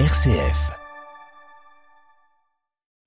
RCF.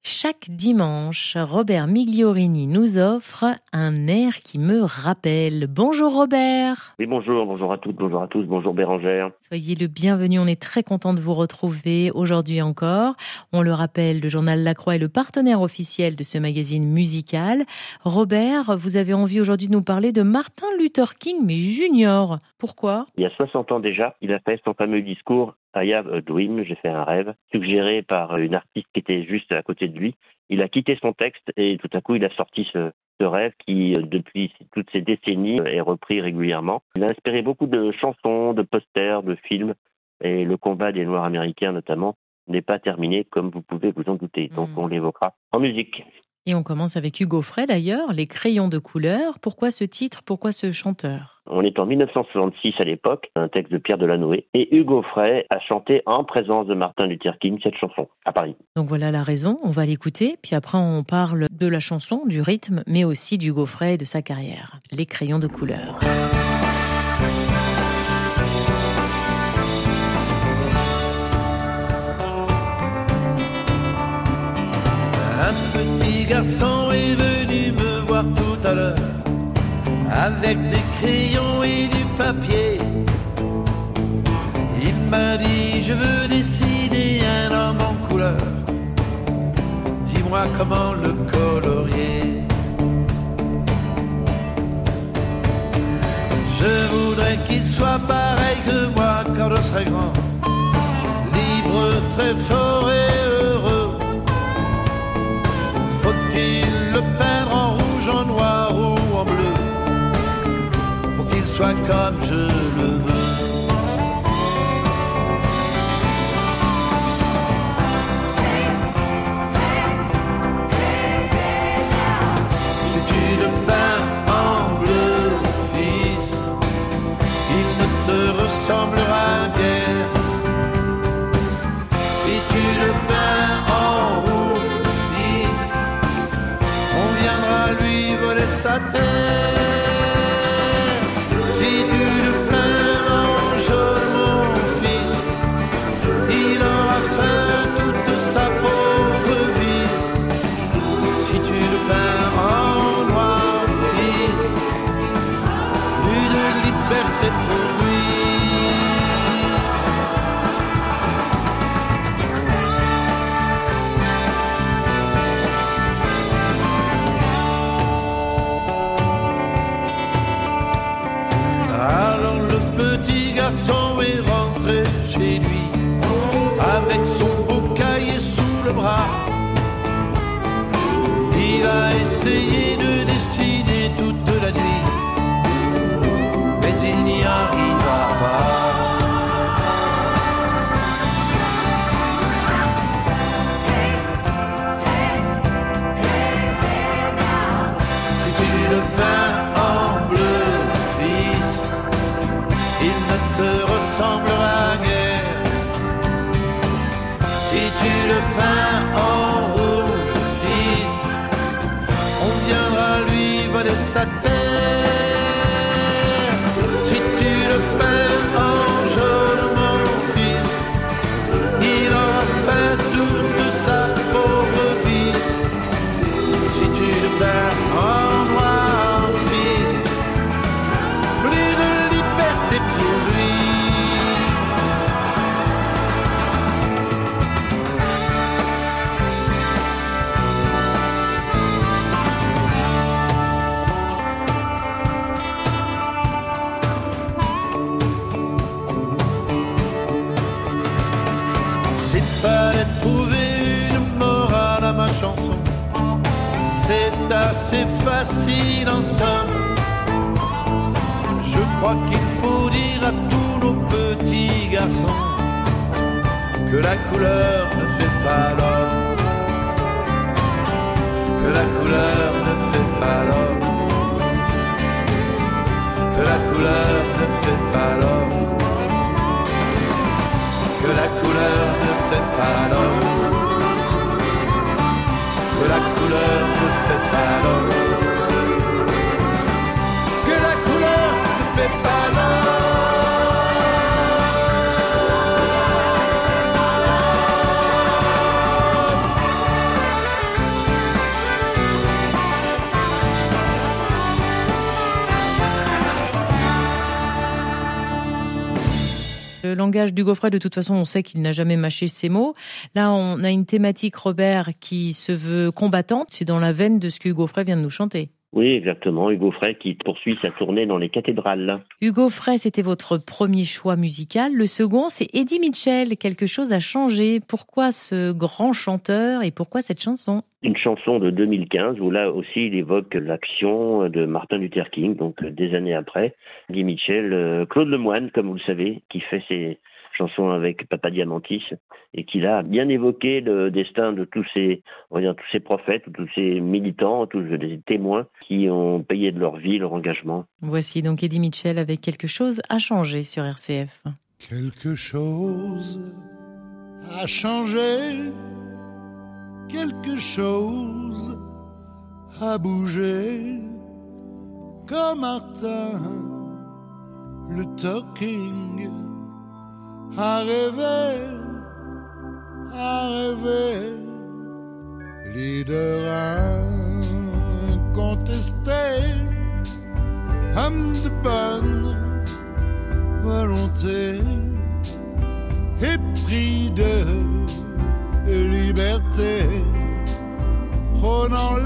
Chaque dimanche, Robert Migliorini nous offre un air qui me rappelle. Bonjour Robert. Oui, bonjour, bonjour à toutes, bonjour à tous, bonjour Bérangère. Soyez le bienvenu, on est très content de vous retrouver aujourd'hui encore. On le rappelle, le journal La Croix est le partenaire officiel de ce magazine musical. Robert, vous avez envie aujourd'hui de nous parler de Martin Luther King, mais junior. Pourquoi? Il y a 60 ans déjà, il a fait son fameux discours I have a dream, j'ai fait un rêve, suggéré par une artiste qui était juste à côté de lui. Il a quitté son texte et tout à coup il a sorti ce, ce rêve qui, depuis toutes ces décennies, est repris régulièrement. Il a inspiré beaucoup de chansons, de posters, de films et le combat des Noirs américains notamment n'est pas terminé comme vous pouvez vous en douter. Donc Mm. on l'évoquera en musique. Et on commence avec Hugo Frey d'ailleurs, Les crayons de couleur. Pourquoi ce titre? Pourquoi ce chanteur? On est en 1966 à l'époque, un texte de Pierre Delanoë, et Hugo Frey a chanté en présence de Martin Luther King cette chanson à Paris. Donc voilà la raison, on va l'écouter, puis après on parle de la chanson, du rythme, mais aussi d'Hugo Frey et de sa carrière. Les crayons de couleur. Un petit garçon est venu me voir tout à l'heure avec des crayons et du papier. Il m'a dit je veux dessiner un homme en couleur. Dis-moi comment le colorier. Je voudrais qu'il soit pareil que moi quand je serai grand. Libre, très fort et heureux. Faut-il le peindre en rouge, en noir ou en bleu? Soit comme je le veux avec son beau cahier sous le bras. Il a essayé de Si tu le peins en rouge, fils, on viendra lui voler sa terre. C'est facile en somme. Je crois qu'il faut dire à tous nos petits garçons que la couleur ne fait pas l'homme. Que la couleur langage du Frey, de toute façon, on sait qu'il n'a jamais mâché ses mots. Là, on a une thématique, Robert, qui se veut combattante. C'est dans la veine de ce que Hugo vient de nous chanter. Oui, exactement. Hugo Frey qui poursuit sa tournée dans les cathédrales. Hugo Frey, c'était votre premier choix musical. Le second, c'est Eddie Mitchell. Quelque chose a changé. Pourquoi ce grand chanteur et pourquoi cette chanson? Une chanson de 2015 où là aussi il évoque l'action de Martin Luther King, donc des années après. Eddie Mitchell, euh, Claude Lemoine, comme vous le savez, qui fait ses, chanson avec Papa Diamantis, et qui a bien évoqué le destin de tous ces, on va dire, tous ces prophètes, tous ces militants, tous les témoins qui ont payé de leur vie leur engagement. Voici donc Eddie Mitchell avec quelque chose à changer sur RCF. Quelque chose a changé, quelque chose a bougé, comme Martin le talking à rêver, à rêver, leader incontesté, homme de bonne volonté, épris de liberté, prônant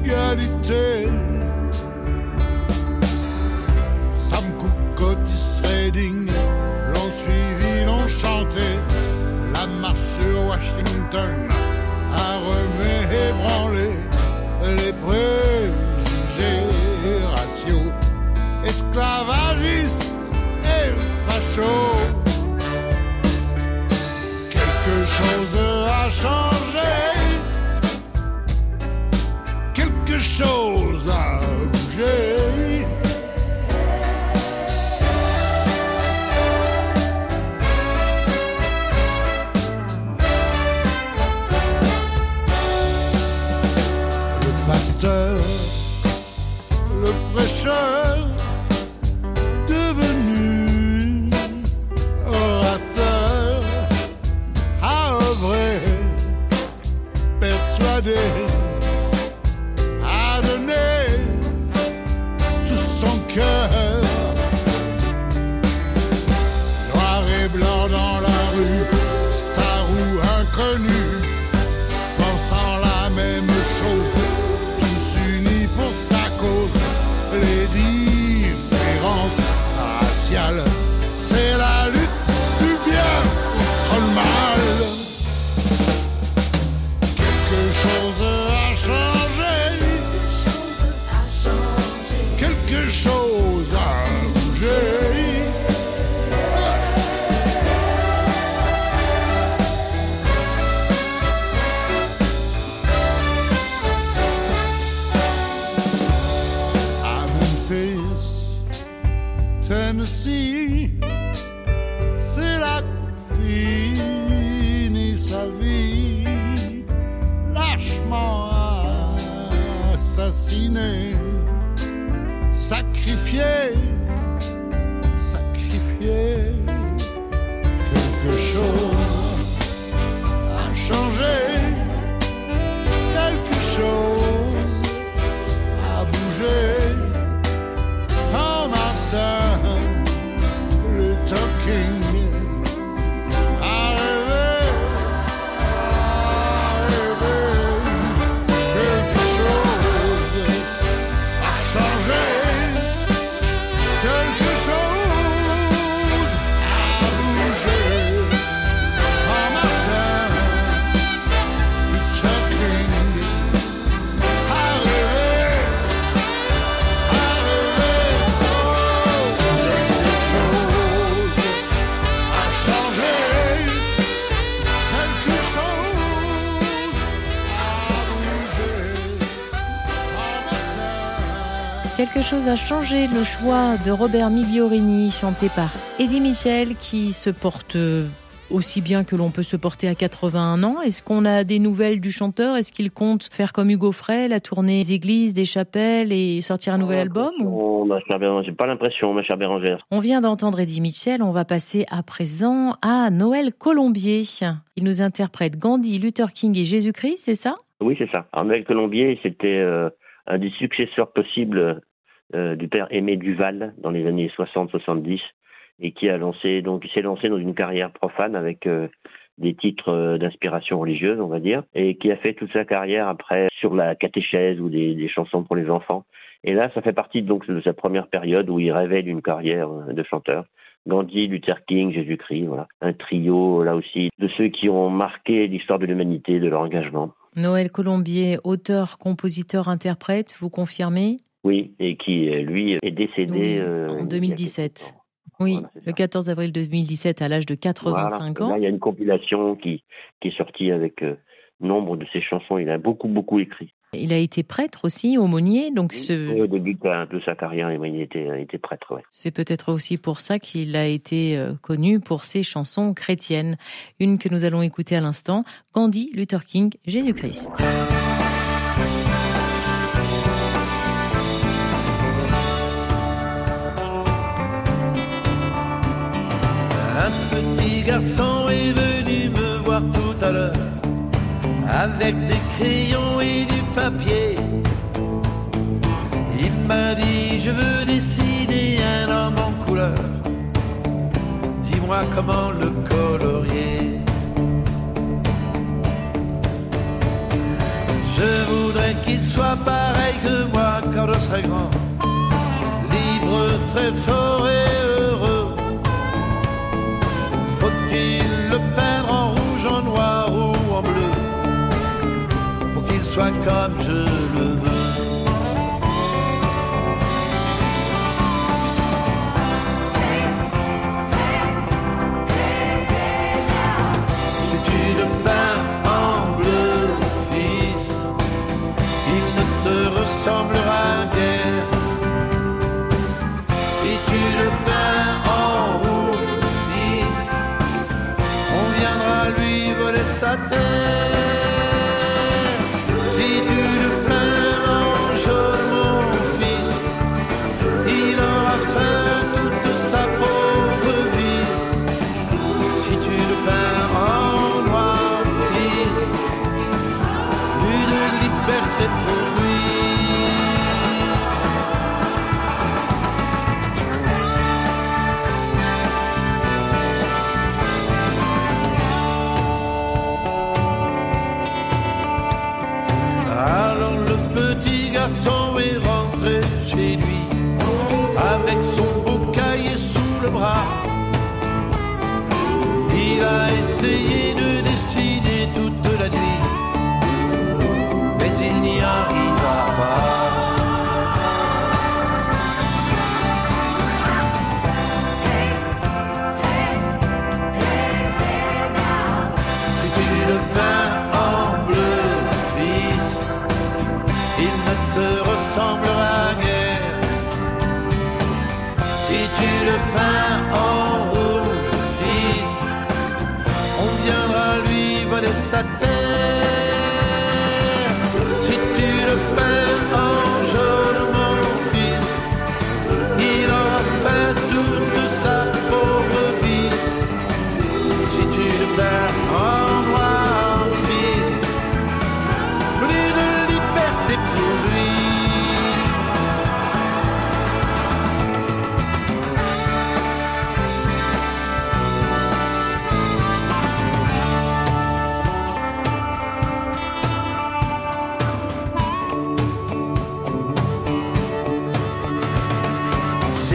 l'égalité. Sam Otis Redding, Friday. Quelque chose assassiné, sacrifié, Quelque chose a changé, le choix de Robert Migliorini, chanté par Eddie Mitchell, qui se porte euh, aussi bien que l'on peut se porter à 81 ans. Est-ce qu'on a des nouvelles du chanteur? Est-ce qu'il compte faire comme Hugo Frey, la tournée des églises, des chapelles et sortir un nouvel album Oh, ma chère Bérangère, J'ai pas l'impression, ma chère Bérangère. On vient d'entendre Eddie Mitchell, on va passer à présent à Noël Colombier. Il nous interprète Gandhi, Luther King et Jésus-Christ, c'est ça? Oui, c'est ça. Alors, Noël Colombier, c'était euh, un des successeurs possibles euh, du père Aimé Duval dans les années 60-70. et qui a lancé donc s'est lancé dans une carrière profane avec euh, des titres euh, d'inspiration religieuse, on va dire, et qui a fait toute sa carrière après sur la catéchèse ou des, des chansons pour les enfants. Et là, ça fait partie donc de sa première période où il rêvait d'une carrière de chanteur. Gandhi, Luther King, Jésus-Christ, voilà. Un trio, là aussi, de ceux qui ont marqué l'histoire de l'humanité, de leur engagement. Noël Colombier, auteur, compositeur, interprète, vous confirmez? Oui, et qui, euh, lui, est décédé Oui, euh, en il y a 2017. quelques temps. Oui, Voilà, le ça. 14 avril 2017 à l'âge de 85 Voilà. ans. Là, il y a une compilation qui, qui est sortie avec euh, nombre de ses chansons. Il a beaucoup, beaucoup écrit. Il a été prêtre aussi, aumônier, donc ce- Au début de sa- carrière, il était, il était prêtre. Ouais. c'est peut-être aussi pour ça qu'il a été euh, connu pour ses chansons chrétiennes. Une que nous allons écouter à l'instant, Gandhi, Luther King, Jésus-Christ. Est venu me voir tout à l'heure avec des crayons et du papier. Il m'a dit je veux dessiner un homme en couleur. Dis-moi comment le colorier. Je voudrais qu'il soit pareil que moi quand je serai grand. Comme je le veux. Si tu le peins en bleu, fils, il ne te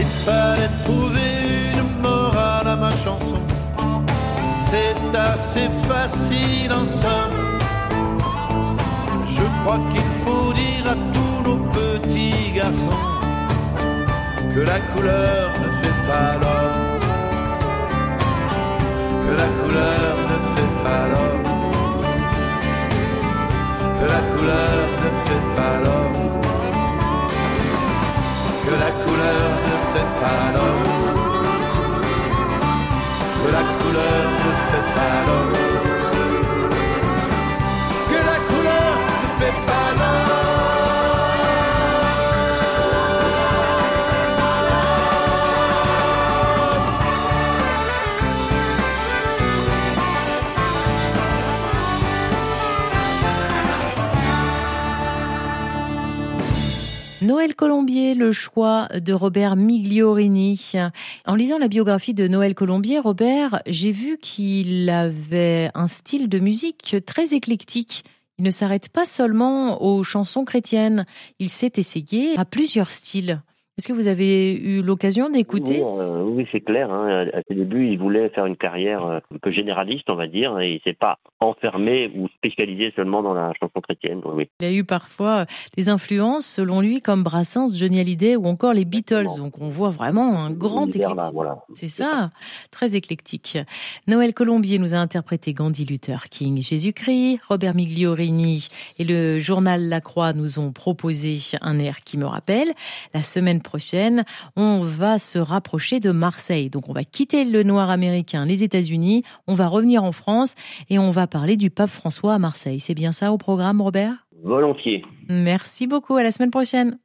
S'il fallait trouver une morale à ma chanson, c'est assez facile en somme. Je crois qu'il faut dire à tous nos petits garçons que la couleur ne fait pas l'homme. Que la couleur ne fait pas l'homme. Que la couleur ne fait pas l'homme. Ne fait Noël Colombier, le choix de Robert Migliorini. En lisant la biographie de Noël Colombier, Robert, j'ai vu qu'il avait un style de musique très éclectique. Il ne s'arrête pas seulement aux chansons chrétiennes, il s'est essayé à plusieurs styles. Est-ce que vous avez eu l'occasion d'écouter Oui, euh, oui c'est clair. Hein. À ses débuts, il voulait faire une carrière euh, un peu généraliste, on va dire, et il s'est pas enfermé ou spécialisé seulement dans la chanson chrétienne. Oui. Il a eu parfois des influences, selon lui, comme Brassens, Johnny Hallyday ou encore les Beatles. Donc on voit vraiment un grand éclectique. Voilà. C'est ça, très éclectique. Noël Colombier nous a interprété Gandhi Luther King, Jésus-Christ. Robert Migliorini et le journal La Croix nous ont proposé un air qui me rappelle. La semaine prochaine, on va se rapprocher de Marseille. Donc on va quitter le noir américain, les États-Unis, on va revenir en France et on va parler du pape François à Marseille. C'est bien ça au programme, Robert? Volontiers. Merci beaucoup, à la semaine prochaine.